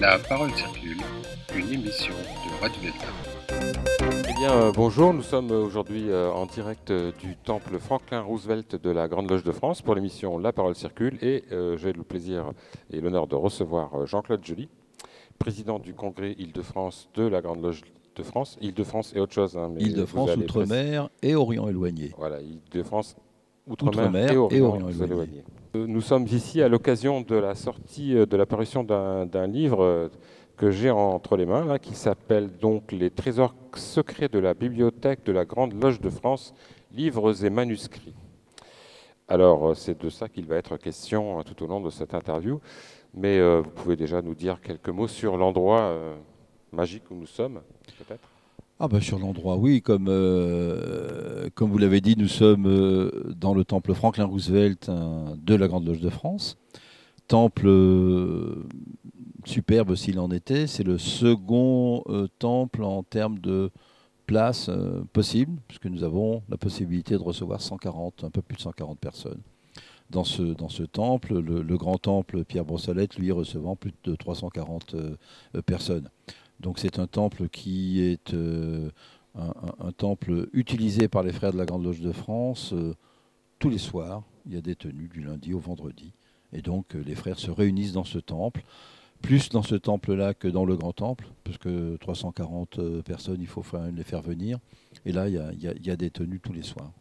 La parole circule, une émission de Radio Delta. Eh bien, euh, bonjour, nous sommes aujourd'hui euh, en direct euh, du temple Franklin Roosevelt de la Grande Loge de France pour l'émission La parole circule et j'ai le plaisir et l'honneur de recevoir Jean-Claude Joly, président du congrès Île-de-France de la Grande Loge de France. Île-de-France et autre chose. hein, Île-de-France, Outre-mer et Orient éloigné. Voilà, Île-de-France, Outre-mer Outre-mer et et Orient, Orient éloigné. éloigné. Euh, Nous sommes ici à l'occasion de la sortie, euh, de l'apparition d'un d'un livre euh, que j'ai entre les mains, là, qui s'appelle donc Les trésors secrets de la bibliothèque de la Grande Loge de France, livres et manuscrits. Alors, c'est de ça qu'il va être question tout au long de cette interview. Mais vous pouvez déjà nous dire quelques mots sur l'endroit magique où nous sommes, peut-être? Ah bah sur l'endroit, oui, comme, euh, comme vous l'avez dit, nous sommes euh, dans le temple Franklin Roosevelt de la Grande Loge de France. Temple euh, superbe s'il en était, c'est le second temple en termes de place possible, puisque nous avons la possibilité de recevoir 140, un peu plus de 140 personnes. Dans ce, temple, le, le grand temple Pierre Brossolette, lui, recevant plus de 340 euh, euh, personnes. Donc c'est un temple qui est euh, un, temple utilisé par les frères de la Grande Loge de France euh, tous les soirs. Il y a des tenues du lundi au vendredi. Et donc euh, les frères se réunissent dans ce temple, plus dans ce temple-là que dans le grand temple, parce que 340 euh, personnes, il faut les faire venir. Et là, il y a des tenues tous les soirs.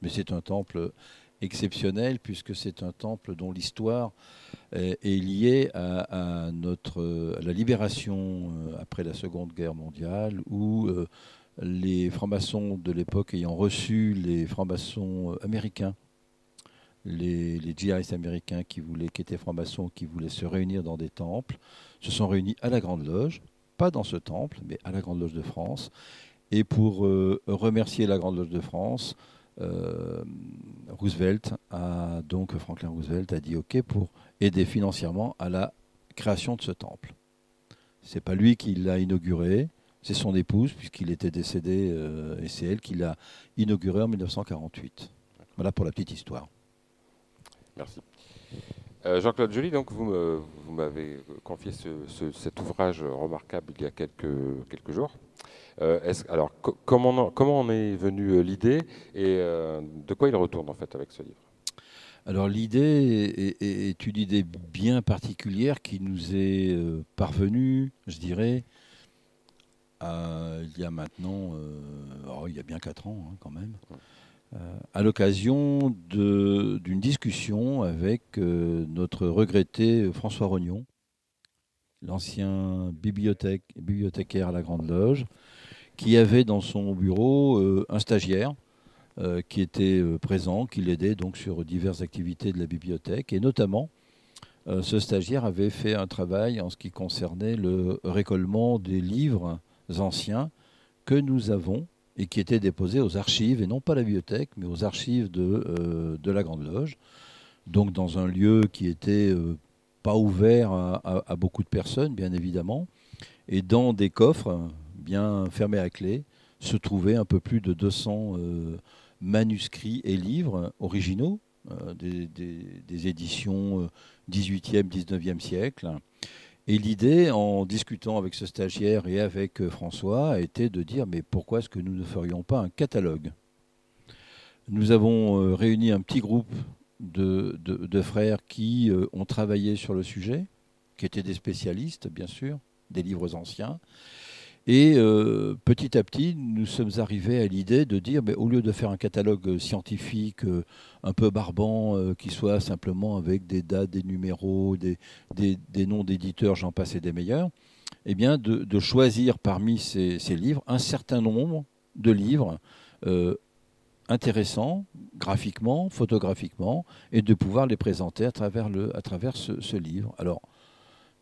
Mais c'est un temple exceptionnel, puisque c'est un temple dont l'histoire est, est liée à, notre, à la libération euh, après la Seconde Guerre mondiale, où euh, les francs-maçons de l'époque ayant reçu les francs-maçons euh, américains, les, GIs américains qui, voulaient, qui étaient francs-maçons, qui voulaient se réunir dans des temples, se sont réunis à la Grande Loge, pas dans ce temple, mais à la Grande Loge de France. Et pour euh, remercier la Grande Loge de France, euh, Roosevelt a donc Franklin Roosevelt a dit OK pour aider financièrement à la création de ce temple. C'est pas lui qui l'a inauguré, c'est son épouse puisqu'il était décédé euh, et c'est elle qui l'a inauguré en 1948. Voilà pour la petite histoire. Merci. Euh, Jean-Claude Joly, donc vous m'avez confié ce- ce- cet ouvrage remarquable il y a quelques jours. Euh, alors, co- comment, en- est venue euh, l'idée et euh, de quoi il retourne en fait avec ce livre? Alors l'idée est, une idée bien particulière qui nous est parvenue, je dirais, il y a maintenant, oh, il y a bien quatre ans hein, quand même, à l'occasion d'une discussion avec notre regretté François Rognon, l'ancien bibliothécaire à la Grande Loge, qui avait dans son bureau euh, un stagiaire euh, qui était euh, présent, qui l'aidait donc sur diverses activités de la bibliothèque. Et notamment, ce stagiaire avait fait un travail en ce qui concernait le récollement des livres anciens que nous avons et qui étaient déposés aux archives, et non pas à la bibliothèque, mais aux archives de, la Grande Loge. Donc dans un lieu qui était pas ouvert à, beaucoup de personnes, bien évidemment, et dans des coffres bien fermés à clé, se trouvaient un peu plus de 200 euh, manuscrits et livres originaux, euh, des, des- éditions euh, 18e, 19e siècle. Et l'idée, en discutant avec ce stagiaire et avec euh, François, été de dire mais pourquoi est-ce que nous ne ferions pas un catalogue? Nous avons euh, réuni un petit groupe de, de- frères qui euh, ont travaillé sur le sujet, qui étaient des spécialistes, bien sûr, des livres anciens. Et euh, petit à petit, nous sommes arrivés à l'idée de dire, mais au lieu de faire un catalogue scientifique euh, un peu barbant, qui soit simplement avec des dates, des numéros, des, des- noms d'éditeurs, j'en passe et des meilleurs, eh bien, de, de choisir parmi ces, ces livres un certain nombre de livres intéressants, graphiquement, photographiquement, et de pouvoir les présenter à travers, le, à travers ce, livre. Alors,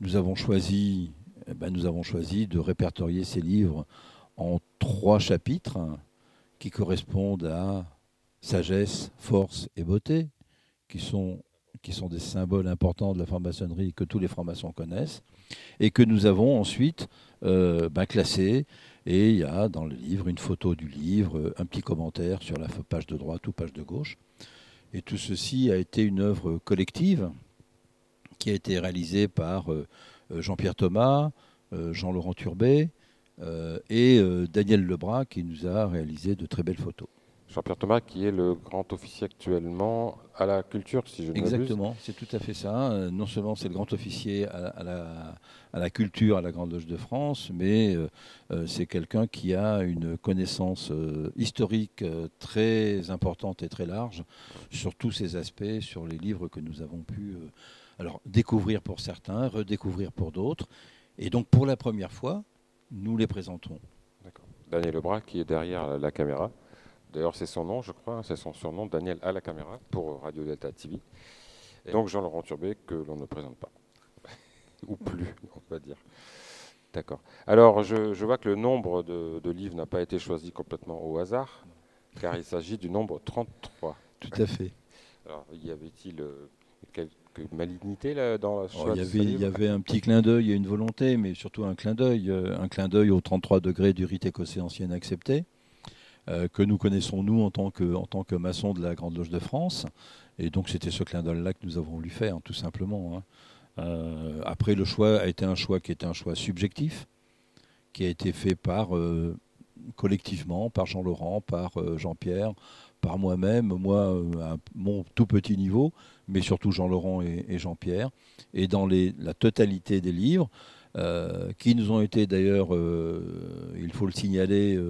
nous avons choisi eh ben, nous avons choisi de répertorier ces livres en trois chapitres hein, qui correspondent à sagesse, force et beauté, qui sont, qui sont des symboles importants de la franc-maçonnerie que tous les francs-maçons connaissent, et que nous avons ensuite euh, ben, classés. Et il y a dans le livre une photo du livre, un petit commentaire sur la page de droite ou page de gauche. Et tout ceci a été une œuvre collective qui a été réalisée par euh, Jean-Pierre Thomas, Jean-Laurent Turbet et Daniel Lebras qui nous a réalisé de très belles photos. Jean-Pierre Thomas, qui est le grand officier actuellement à la culture, si je ne Exactement, c'est tout à fait ça. Euh, non seulement c'est le grand officier à, la, culture à la Grande Loge de France, mais euh, euh, c'est quelqu'un qui a une connaissance historique très importante et très large sur tous ces aspects, sur les livres que nous avons pu alors, découvrir pour certains, redécouvrir pour d'autres. Et donc, pour la première fois, nous les présenterons. Daniel Lebras, qui est derrière la caméra. D'ailleurs, c'est son nom, je crois, c'est son surnom, Daniel à la caméra, pour Radio Delta TV. Et donc Jean-Laurent Turbet, que l'on ne présente pas. Ou plus, on va dire. D'accord. Alors, je, vois que le nombre de, livres n'a pas été choisi complètement au hasard, car il s'agit du nombre 33. Tout à fait. Alors, y avait-il euh, quelques malignités là, dans la choix il, y avait, il y avait un petit clin d'œil et une volonté, mais surtout un clin d'œil, euh, un clin d'œil aux 33 degrés du rite écossais ancien accepté. Euh, que nous connaissons nous en tant que, maçons de la Grande Loge de France. Et donc c'était ce clin d'œil-là que nous avons voulu faire, tout simplement. Hein. Euh, après, le choix a été un choix qui était un choix subjectif, qui a été fait par euh, collectivement, par Jean-Laurent, par Jean-Pierre, par moi-même, moi à mon tout petit niveau, mais surtout Jean-Laurent et, Jean-Pierre. Et dans la totalité des livres, qui nous ont été d'ailleurs, il faut le signaler,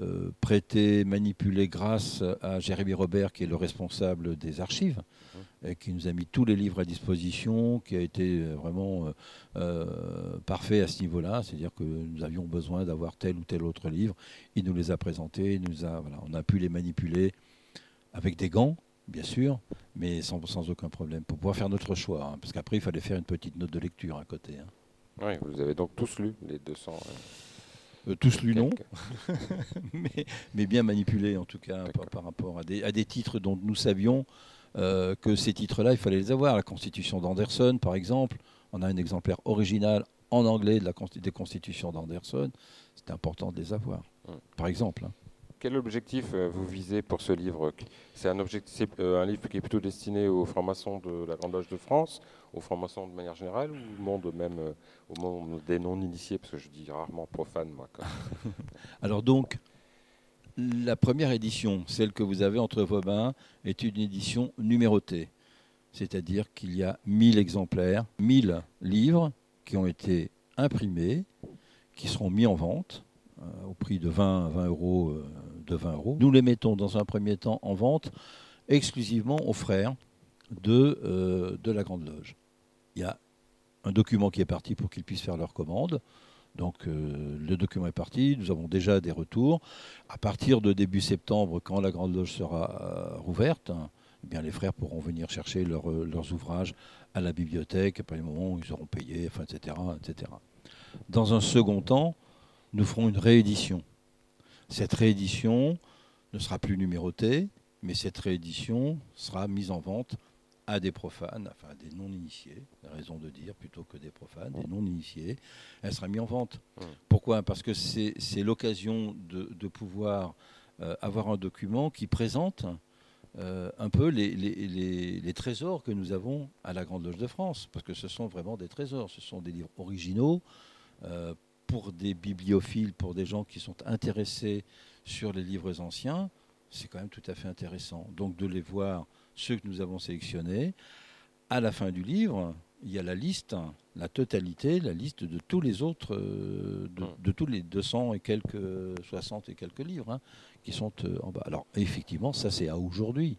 euh, prêté, manipulé grâce à Jérémy Robert, qui est le responsable des archives, et qui nous a mis tous les livres à disposition, qui a été vraiment euh, euh, parfait à ce niveau-là. C'est-à-dire que nous avions besoin d'avoir tel ou tel autre livre. Il nous les a présentés, nous a, voilà, on a pu les manipuler avec des gants, bien sûr, mais sans, aucun problème, pour pouvoir faire notre choix. Hein, parce qu'après, il fallait faire une petite note de lecture à côté. Hein. Oui, vous avez donc tous lu les 200. Euh, tous lus non, mais, bien manipulés en tout cas par, rapport à des, à des, titres dont nous savions euh, que ces titres-là, il fallait les avoir. La Constitution d'Anderson, par exemple, on a un exemplaire original en anglais de la, des constitutions d'Anderson. C'est important de les avoir, par exemple. Hein. Quel objectif euh, vous visez pour ce livre C'est un, objectif, un livre qui est plutôt destiné aux francs-maçons de la Grande Loge de France, aux francs-maçons de manière générale, ou au monde même, euh, au monde des non-initiés, parce que je dis rarement profane, moi. Alors donc, la première édition, celle que vous avez entre vos mains, est une édition numérotée. C'est-à-dire qu'il y a 1000 exemplaires, 1000 livres qui ont été imprimés, qui seront mis en vente euh, au prix de 20, 20 euros, euh, de 20 euros. Nous les mettons dans un premier temps en vente exclusivement aux frères de, euh, de la Grande Loge. Il y a un document qui est parti pour qu'ils puissent faire leur commande. Donc le document est parti, nous avons déjà des retours. À partir de début septembre, quand la Grande Loge sera rouverte, eh bien, les frères pourront venir chercher leurs ouvrages à la bibliothèque, après le moment où ils auront payé, etc., etc. Dans un second temps, nous ferons une réédition. Cette réédition ne sera plus numérotée, mais cette réédition sera mise en vente à des profanes, enfin à des non-initiés, raison de dire plutôt que des profanes, des non-initiés. Elle sera mise en vente. Pourquoi? Parce que c'est l'occasion de, pouvoir euh, avoir un document qui présente euh, un peu les, les, trésors que nous avons à la Grande Loge de France, parce que ce sont vraiment des trésors, ce sont des livres originaux, euh, pour des bibliophiles, pour des gens qui sont intéressés sur les livres anciens, c'est quand même tout à fait intéressant. Donc de les voir, ceux que nous avons sélectionnés. À la fin du livre, il y a la liste, la totalité, la liste de tous les autres, euh, de, tous les 200 et quelques, 60 et quelques livres hein, qui sont euh, en bas. Alors effectivement, ça c'est à aujourd'hui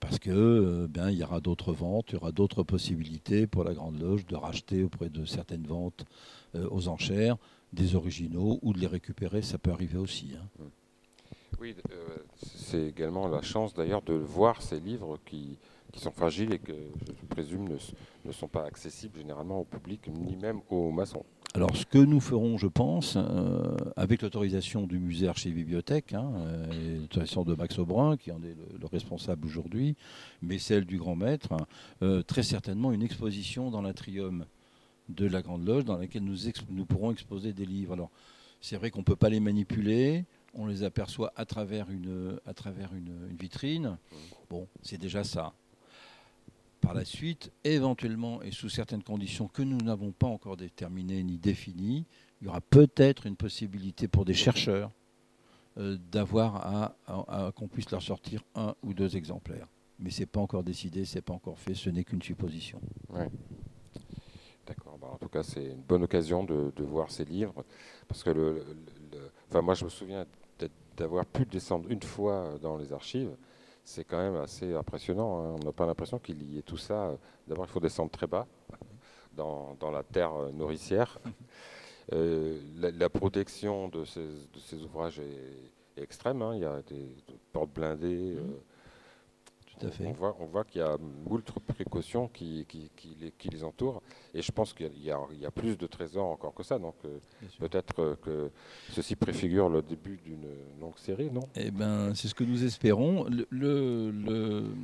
parce que euh, ben, il y aura d'autres ventes, il y aura d'autres possibilités pour la Grande Loge de racheter auprès de certaines ventes euh, aux enchères des originaux ou de les récupérer, ça peut arriver aussi. Hein. Mmh. Oui, euh, c'est également la chance d'ailleurs de voir ces livres qui, sont fragiles et que je présume ne sont pas accessibles généralement au public ni même aux maçons. Alors, ce que nous ferons, je pense, euh, avec l'autorisation du musée Archives-Bibliothèque, hein, euh, l'autorisation de Max Aubrun, qui en est le, responsable aujourd'hui, mais celle du grand maître, euh, très certainement une exposition dans l'atrium de la Grande Loge, dans laquelle nous, nous pourrons exposer des livres. Alors, c'est vrai qu'on ne peut pas les manipuler, on les aperçoit à travers une, à travers une, une vitrine. Bon, c'est déjà ça. Par la suite, éventuellement et sous certaines conditions que nous n'avons pas encore déterminées ni définies, il y aura peut-être une possibilité pour des chercheurs euh, d'avoir à, qu'on puisse leur sortir un ou deux exemplaires. Mais c'est pas encore décidé, c'est pas encore fait, ce n'est qu'une supposition. D'accord. Bah, en tout cas, c'est une bonne occasion de, voir ces livres. Parce que le, enfin, moi, je me souviens d'avoir pu descendre une fois dans les archives. C'est quand même assez impressionnant. hein. On n'a pas l'impression qu'il y ait tout ça. D'abord, il faut descendre très bas, dans, dans la terre euh, nourricière. Euh, la, la protection de ces, de ces ouvrages est, est extrême. hein. Il y a des, portes blindées. euh, Tout à on voit, on voit qu'il y a moult précautions qui, qui- qui les, qui les entourent. Et je pense qu'il y, a- il y a plus de trésors encore que ça. Donc euh, Bien peut-être euh, que ceci préfigure le début d'une longue série, non? Eh ben, c'est ce que nous espérons. Le- le- le-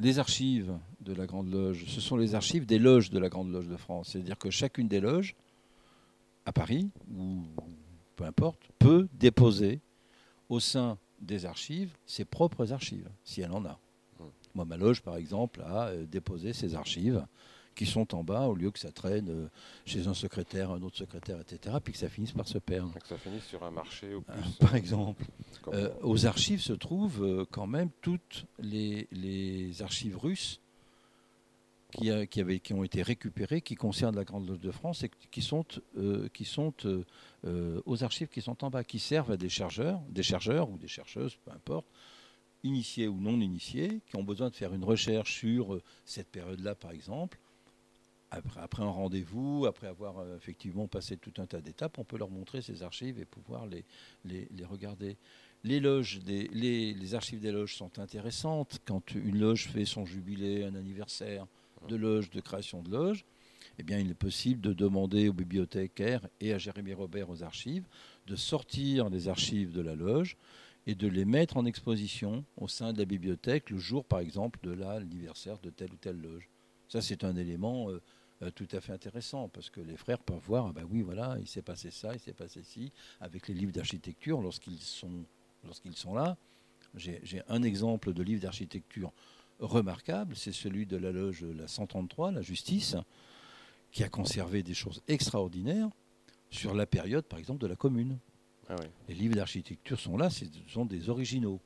les archives de la Grande Loge, ce sont les archives des loges de la Grande Loge de France. C'est-à-dire que chacune des loges, à Paris, ou peu importe, peut déposer au sein des archives ses propres archives, si elle en a. Moi, ma loge, par exemple, a euh, déposé ses archives qui sont en bas, au lieu que ça traîne euh, chez un secrétaire, un autre secrétaire, etc., puis que ça finisse par se perdre. Que ça finisse sur un marché ou Euh, plus. par exemple. Euh, aux archives se trouvent quand même toutes les, les archives russes qui, a- qui, avaient- qui ont été récupérées, qui concernent la Grande Loge de France et qui sont, euh, qui sont euh, euh, aux archives qui sont en bas, qui servent à des chercheurs, des chercheurs ou des chercheuses, peu importe, initiés ou non initiés, qui ont besoin de faire une recherche sur euh, cette période-là, par exemple. Après, un rendez-vous, après avoir euh, effectivement passé tout un tas d'étapes, on peut leur montrer ces archives et pouvoir les, regarder. Les archives des loges sont intéressantes. Quand une loge fait son jubilé, un anniversaire de loge, de création de loge, eh bien, il est possible de demander aux bibliothécaires et à Jérémy Robert aux archives de sortir les archives de la loge et de les mettre en exposition au sein de la bibliothèque le jour, par exemple, de l'anniversaire de telle ou telle loge. Ça, c'est un élément euh, euh, tout à fait intéressant parce que les frères peuvent voir, ah ben oui, voilà, il s'est passé ça, il s'est passé ci, avec les livres d'architecture lorsqu'ils sont, lorsqu'ils sont là. J'ai un exemple de livre d'architecture remarquable, c'est celui de la loge la 133, la justice, qui a conservé des choses extraordinaires sur la période, par exemple, de la commune. Ah oui. Les livres d'architecture sont là, ce sont des originaux.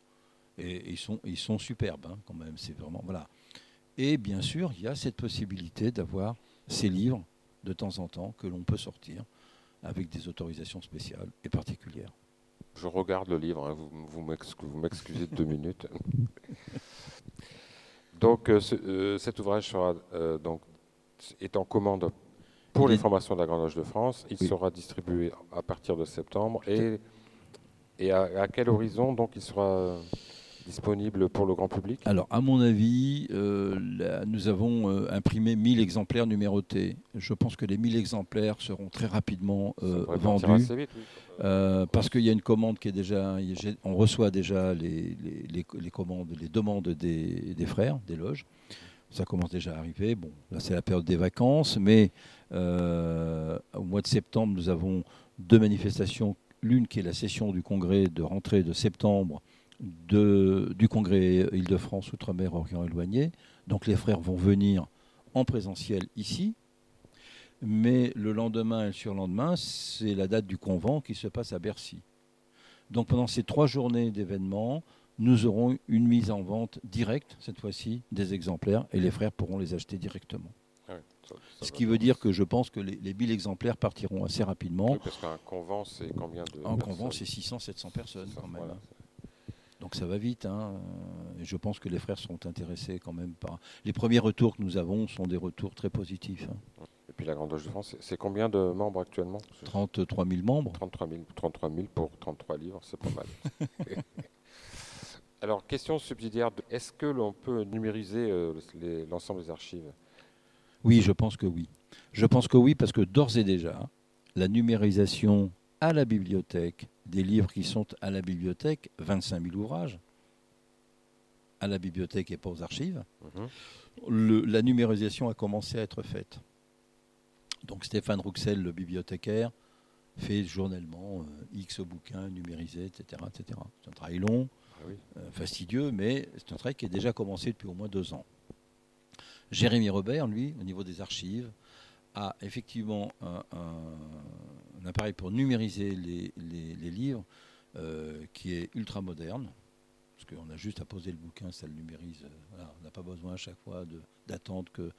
Et ils sont, ils sont superbes, hein, quand même. C'est vraiment. Voilà. Et bien sûr, il y a cette possibilité d'avoir ces livres de temps en temps que l'on peut sortir avec des autorisations spéciales et particulières. Je regarde le livre, hein, vous, vous m'ex- vous m'excusez de deux minutes. Donc euh, ce- euh, cet ouvrage sera, euh, donc, est en commande pour les formations de la Grande Loge de France. Il Oui. sera distribué à partir de septembre. Et, et à, à quel horizon donc il sera disponible pour le grand public? Alors, à mon avis, euh, là, nous avons euh, imprimé 1000 exemplaires numérotés. Je pense que les 1000 exemplaires seront très rapidement euh, vendus. assez vite, oui. Parce qu'il y a une commande qui est déjà. On reçoit déjà les, les- les- les commandes, les demandes des, des frères, des loges. Ça commence déjà à arriver. Bon, là, c'est la période des vacances, mais euh, au mois de septembre, nous avons deux manifestations. L'une qui est la session du congrès de rentrée de septembre de- du congrès Île-de-France, Outre-mer, Orient éloigné. Donc les frères vont venir en présentiel ici, mais le lendemain et le surlendemain, c'est la date du convent qui se passe à Bercy. Donc pendant ces trois journées d'événements, nous aurons une mise en vente directe, cette fois-ci, des exemplaires, et les frères pourront les acheter directement. Ah oui, ça- ça Ce qui veut dire que je pense que les, les 1000 exemplaires partiront assez rapidement. Oui, parce qu'un convent, c'est combien de personnes convent, c'est 600-700 personnes Ça, quand même. voilà. hein. Donc ça va vite. hein. Et je pense que les frères sont intéressés quand même par... Les premiers retours que nous avons sont des retours très positifs. hein. Et puis la Grande Loge de France, c'est- c'est combien de membres actuellement? 33 000 membres. 33 000, 33 000 pour 33 livres, c'est pas mal. Alors, question subsidiaire, est-ce que l'on peut numériser euh, l'ensemble des archives? Oui, je pense que oui. Je pense que oui, parce que d'ores et déjà, la numérisation à la bibliothèque des livres qui sont à la bibliothèque, 25 000 ouvrages, à la bibliothèque et pas aux archives, Mhm. le- la numérisation a commencé à être faite. Donc Stéphane Rouxel, le bibliothécaire, fait journellement euh, X bouquins numérisés, etc. etc. C'est un travail long, oui. euh, fastidieux, mais c'est un travail qui est déjà commencé depuis au moins deux ans. Jérémy Robert, lui, au niveau des archives, a effectivement un, appareil pour numériser les, livres qui est ultra moderne. Parce qu'on a juste à poser le bouquin, ça le numérise. on n'a pas besoin à chaque fois d'attendre que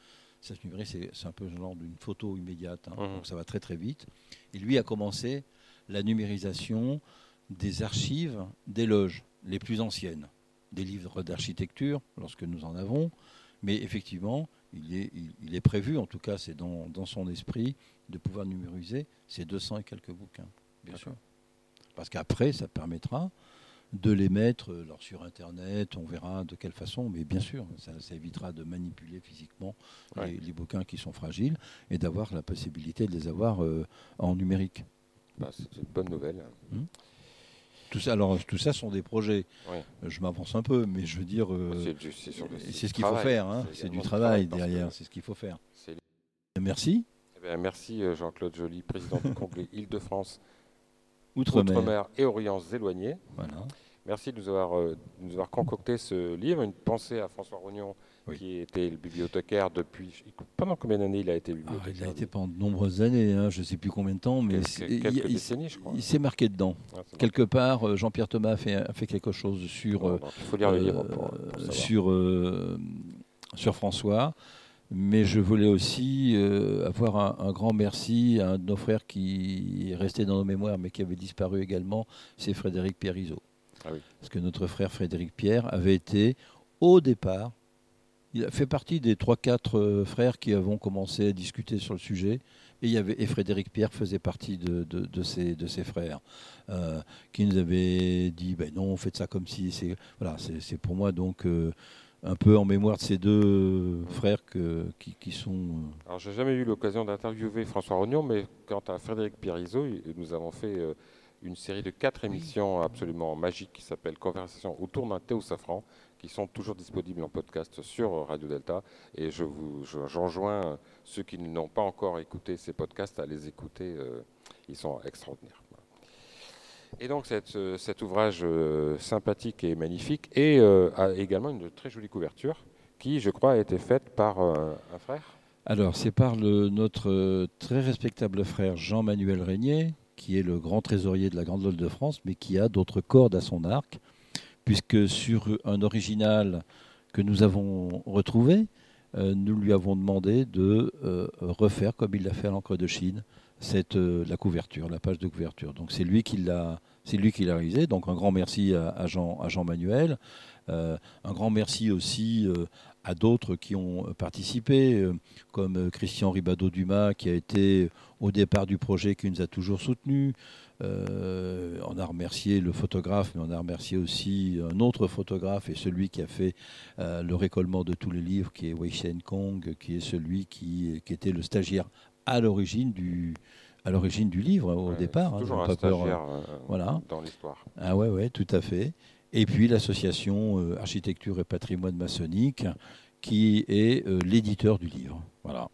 ça se numérise. C'est un peu genre d'une photo immédiate, hein. mmh. donc ça va très très vite. Et lui a commencé la numérisation des archives des loges les plus anciennes, des livres d'architecture, lorsque nous en avons, mais effectivement, il est, il, est prévu, en tout cas c'est dans, dans, son esprit, de pouvoir numériser ces 200 et quelques bouquins, bien sûr. Parce qu'après, ça permettra de les mettre euh, sur Internet, on verra de quelle façon, mais bien sûr, ça, évitera de manipuler physiquement les, bouquins qui sont fragiles et d'avoir la possibilité de les avoir euh, en numérique. Bah, c'est une bonne nouvelle. Hmm. Tout ça, alors, tout ça sont des projets. Je m'avance un peu, mais je veux dire, euh, c'est ce qu'il faut faire. Hein. C'est du travail, derrière, c'est ce qu'il faut faire. Merci. Eh merci Jean-Claude Joly, président du Congrès Île-de-France, Outre-mer et Orient éloignés. Voilà. Merci de nous avoir, euh, nous avoir concocté ce livre. Une pensée à François Rognon, qui était le bibliothécaire depuis. Pendant combien d'années il a été bibliothécaire ah, Il a été pendant de nombreuses années, hein, je ne sais plus combien de temps, mais quelques, décennies, je crois. Il, s'est marqué dedans. Ah, Quelque part, euh, Jean-Pierre Thomas a fait, fait, quelque chose sur. Euh, il faut lire le livre sur, sur François. Mais je voulais aussi avoir un, grand merci à un de nos frères qui est resté dans nos mémoires, mais qui avait disparu également, c'est Frédéric Pierrizeau. Ah Parce que notre frère Frédéric Pierre avait été, au départ, il a fait partie des 3-4 euh, frères qui avons commencé à discuter sur le sujet. Et, il y avait, et Frédéric Pierre faisait partie de, de, ces, de ces frères euh, qui nous avaient dit ben non, faites ça comme si. C'est, voilà, c'est, pour moi donc. Euh, un peu en mémoire de ces deux frères que, qui, qui, sont. Alors, j'ai jamais eu l'occasion d'interviewer François Rognon, mais quant à Frédéric Pierrizeau, nous avons fait une série de quatre émissions absolument magiques qui s'appelle Conversation autour d'un thé au safran, qui sont toujours disponibles en podcast sur Radio Delta. Et je vous, j'enjoins ceux qui n'ont pas encore écouté ces podcasts à les écouter. Euh, ils sont extraordinaires. Et donc euh, cet ouvrage euh, sympathique et magnifique et a également une très jolie couverture qui, je crois, a été faite par un frère. Alors, c'est par notre très respectable frère Jean-Manuel Régnier, qui est le grand trésorier de la Grande Loge de France, mais qui a d'autres cordes à son arc, puisque sur un original que nous avons retrouvé, euh, nous lui avons demandé de euh, refaire, comme il l'a fait à l'encre de Chine, cette, euh, la couverture, la page de couverture. Donc c'est lui qui l'a, c'est lui qui l'a réalisé. Donc un grand merci à, Jean, à Jean Manuel, un grand merci aussi à d'autres qui ont participé, comme Christian Ribado-Dumas, qui a été au départ du projet, qui nous a toujours soutenus. Euh, on a remercié le photographe, mais on a remercié aussi un autre photographe et celui qui a fait euh, le récollement de tous les livres, qui est Wei Shen Kong, qui est celui qui était le stagiaire à l'origine du, à l'origine du livre au départ. Hein, toujours un stagiaire euh, voilà. dans l'histoire. Ah ouais, ouais, tout à fait. Et puis l'association Architecture et Patrimoine Maçonnique, qui est l'éditeur du livre. Voilà.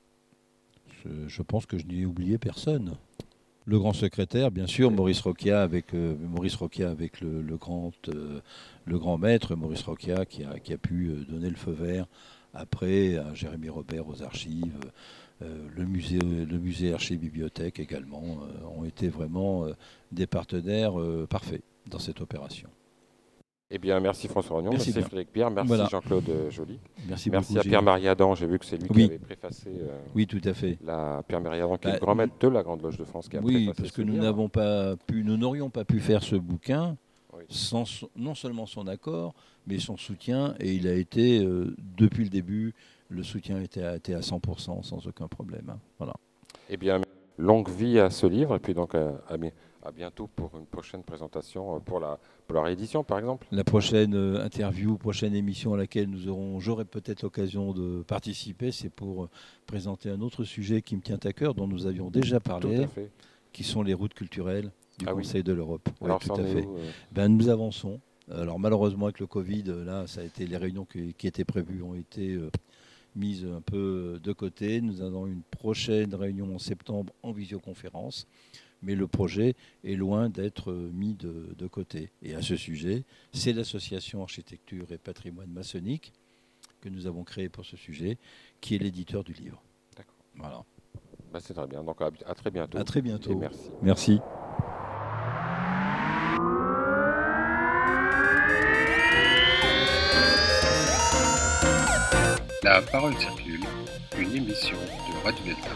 Je, pense que je n'ai oublié personne. Le grand secrétaire, bien sûr, Maurice Roquia avec, euh, Maurice avec le, grand, euh, le grand maître, Maurice Roquia, qui a, qui a pu euh, donner le feu vert après à Jérémy Robert aux archives. Le musée, le musée également ont été vraiment des partenaires parfaits dans cette opération. Eh bien, merci François Rognon, merci, Frédéric Pierre, merci Jean-Claude Joly. Merci, merci à Pierre Mariadan, j'ai vu que c'est lui qui avait préfacé. Euh, oui, tout à fait. La Pierre Mariadan, qui est le bah, grand maître de la Grande Loge de France, qui a Oui, parce que nous n'avons pas pu, nous n'aurions pas pu faire ce bouquin sans non seulement son accord, mais son soutien, et il a été euh, depuis le début, le soutien était à, était à 100% sans aucun problème. Hein. Voilà. Eh bien, longue vie à ce livre, et puis donc à, à bientôt pour une prochaine présentation, euh, pour la, pour la réédition par exemple. La prochaine euh, interview, prochaine émission à laquelle nous aurons, j'aurai peut-être l'occasion de participer, c'est pour euh, présenter un autre sujet qui me tient à cœur, dont nous avions déjà parlé, qui sont les routes culturelles du ah Conseil de l'Europe. Tout à fait. ben, nous avançons. Alors malheureusement avec le Covid, là, ça a été les réunions qui, qui étaient prévues ont été mises un peu de côté. Nous avons une prochaine réunion en septembre en visioconférence mais le projet est loin d'être mis de, côté. Et à ce sujet, c'est l'association Architecture et Patrimoine Maçonnique que nous avons créé pour ce sujet, qui est l'éditeur du livre. D'accord. Voilà. Bah, c'est très bien. Donc à, à très bientôt. À très Et bientôt. merci. Merci. La parole circule, une émission de Radio Delta.